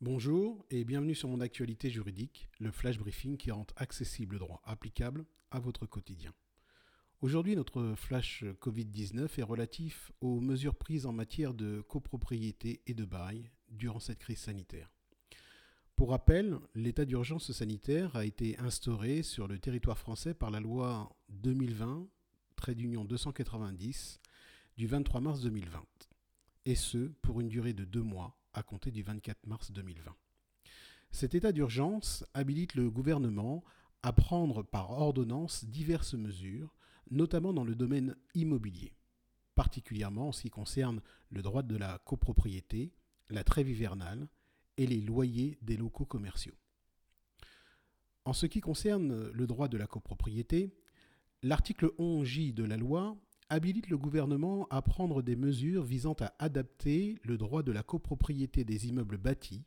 Bonjour et bienvenue sur mon actualité juridique, le flash briefing qui rend accessible le droit applicable à votre quotidien. Aujourd'hui, notre flash Covid-19 est relatif aux mesures prises en matière de copropriété et de bail durant cette crise sanitaire. Pour rappel, l'état d'urgence sanitaire a été instauré sur le territoire français par la loi 2020, trait d'union 290, du 23 mars 2020, et ce pour une durée de deux mois à compter du 24 mars 2020. Cet état d'urgence habilite le gouvernement à prendre par ordonnance diverses mesures, notamment dans le domaine immobilier, particulièrement en ce qui concerne le droit de la copropriété, la trêve hivernale et les loyers des locaux commerciaux. En ce qui concerne le droit de la copropriété, l'article 11J de la loi habilite le gouvernement à prendre des mesures visant à adapter le droit de la copropriété des immeubles bâtis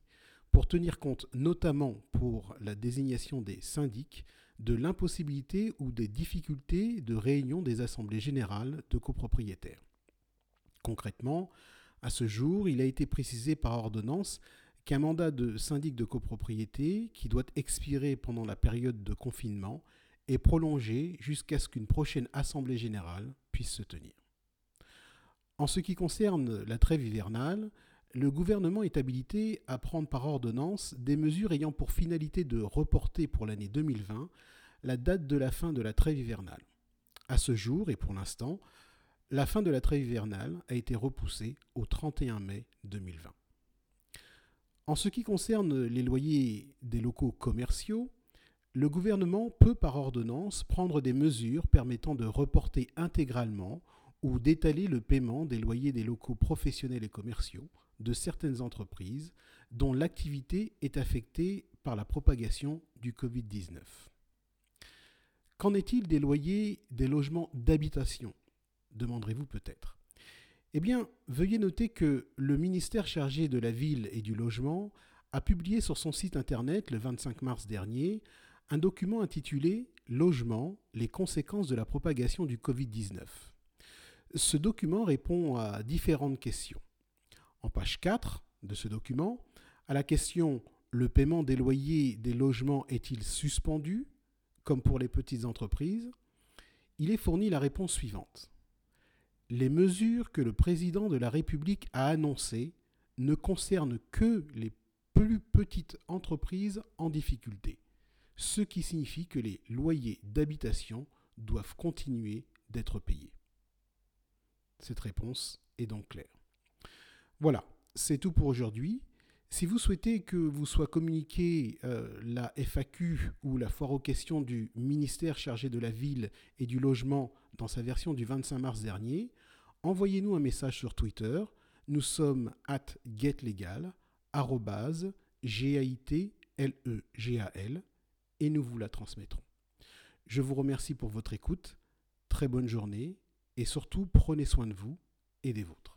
pour tenir compte notamment pour la désignation des syndics de l'impossibilité ou des difficultés de réunion des assemblées générales de copropriétaires. Concrètement, à ce jour, il a été précisé par ordonnance qu'un mandat de syndic de copropriété, qui doit expirer pendant la période de confinement, est prolongé jusqu'à ce qu'une prochaine assemblée générale puisse se tenir. En ce qui concerne la trêve hivernale, le gouvernement est habilité à prendre par ordonnance des mesures ayant pour finalité de reporter pour l'année 2020 la date de la fin de la trêve hivernale. À ce jour, et pour l'instant, la fin de la trêve hivernale a été repoussée au 31 mai 2020. En ce qui concerne les loyers des locaux commerciaux, le gouvernement peut par ordonnance prendre des mesures permettant de reporter intégralement ou d'étaler le paiement des loyers des locaux professionnels et commerciaux de certaines entreprises dont l'activité est affectée par la propagation du Covid-19. Qu'en est-il des loyers des logements d'habitation? Demanderez-vous peut-être. Eh bien, veuillez noter que le ministère chargé de la ville et du logement a publié sur son site internet le 25 mars dernier un document intitulé Logement, les conséquences de la propagation du Covid-19. Ce document répond à différentes questions. En page 4 de ce document, à la question Le paiement des loyers des logements est-il suspendu, comme pour les petites entreprises? Il est fourni la réponse suivante. Les mesures que le président de la République a annoncées ne concernent que les plus petites entreprises en difficulté ce qui signifie que les loyers d'habitation doivent continuer d'être payés. Cette réponse est donc claire. Voilà, c'est tout pour aujourd'hui. Si vous souhaitez que vous soit communiqué euh, la FAQ ou la foire aux questions du ministère chargé de la ville et du logement dans sa version du 25 mars dernier, envoyez-nous un message sur Twitter. Nous sommes at getlegal, G-A-I-T-L-E-G-A-L, et nous vous la transmettrons. Je vous remercie pour votre écoute, très bonne journée et surtout prenez soin de vous et des vôtres.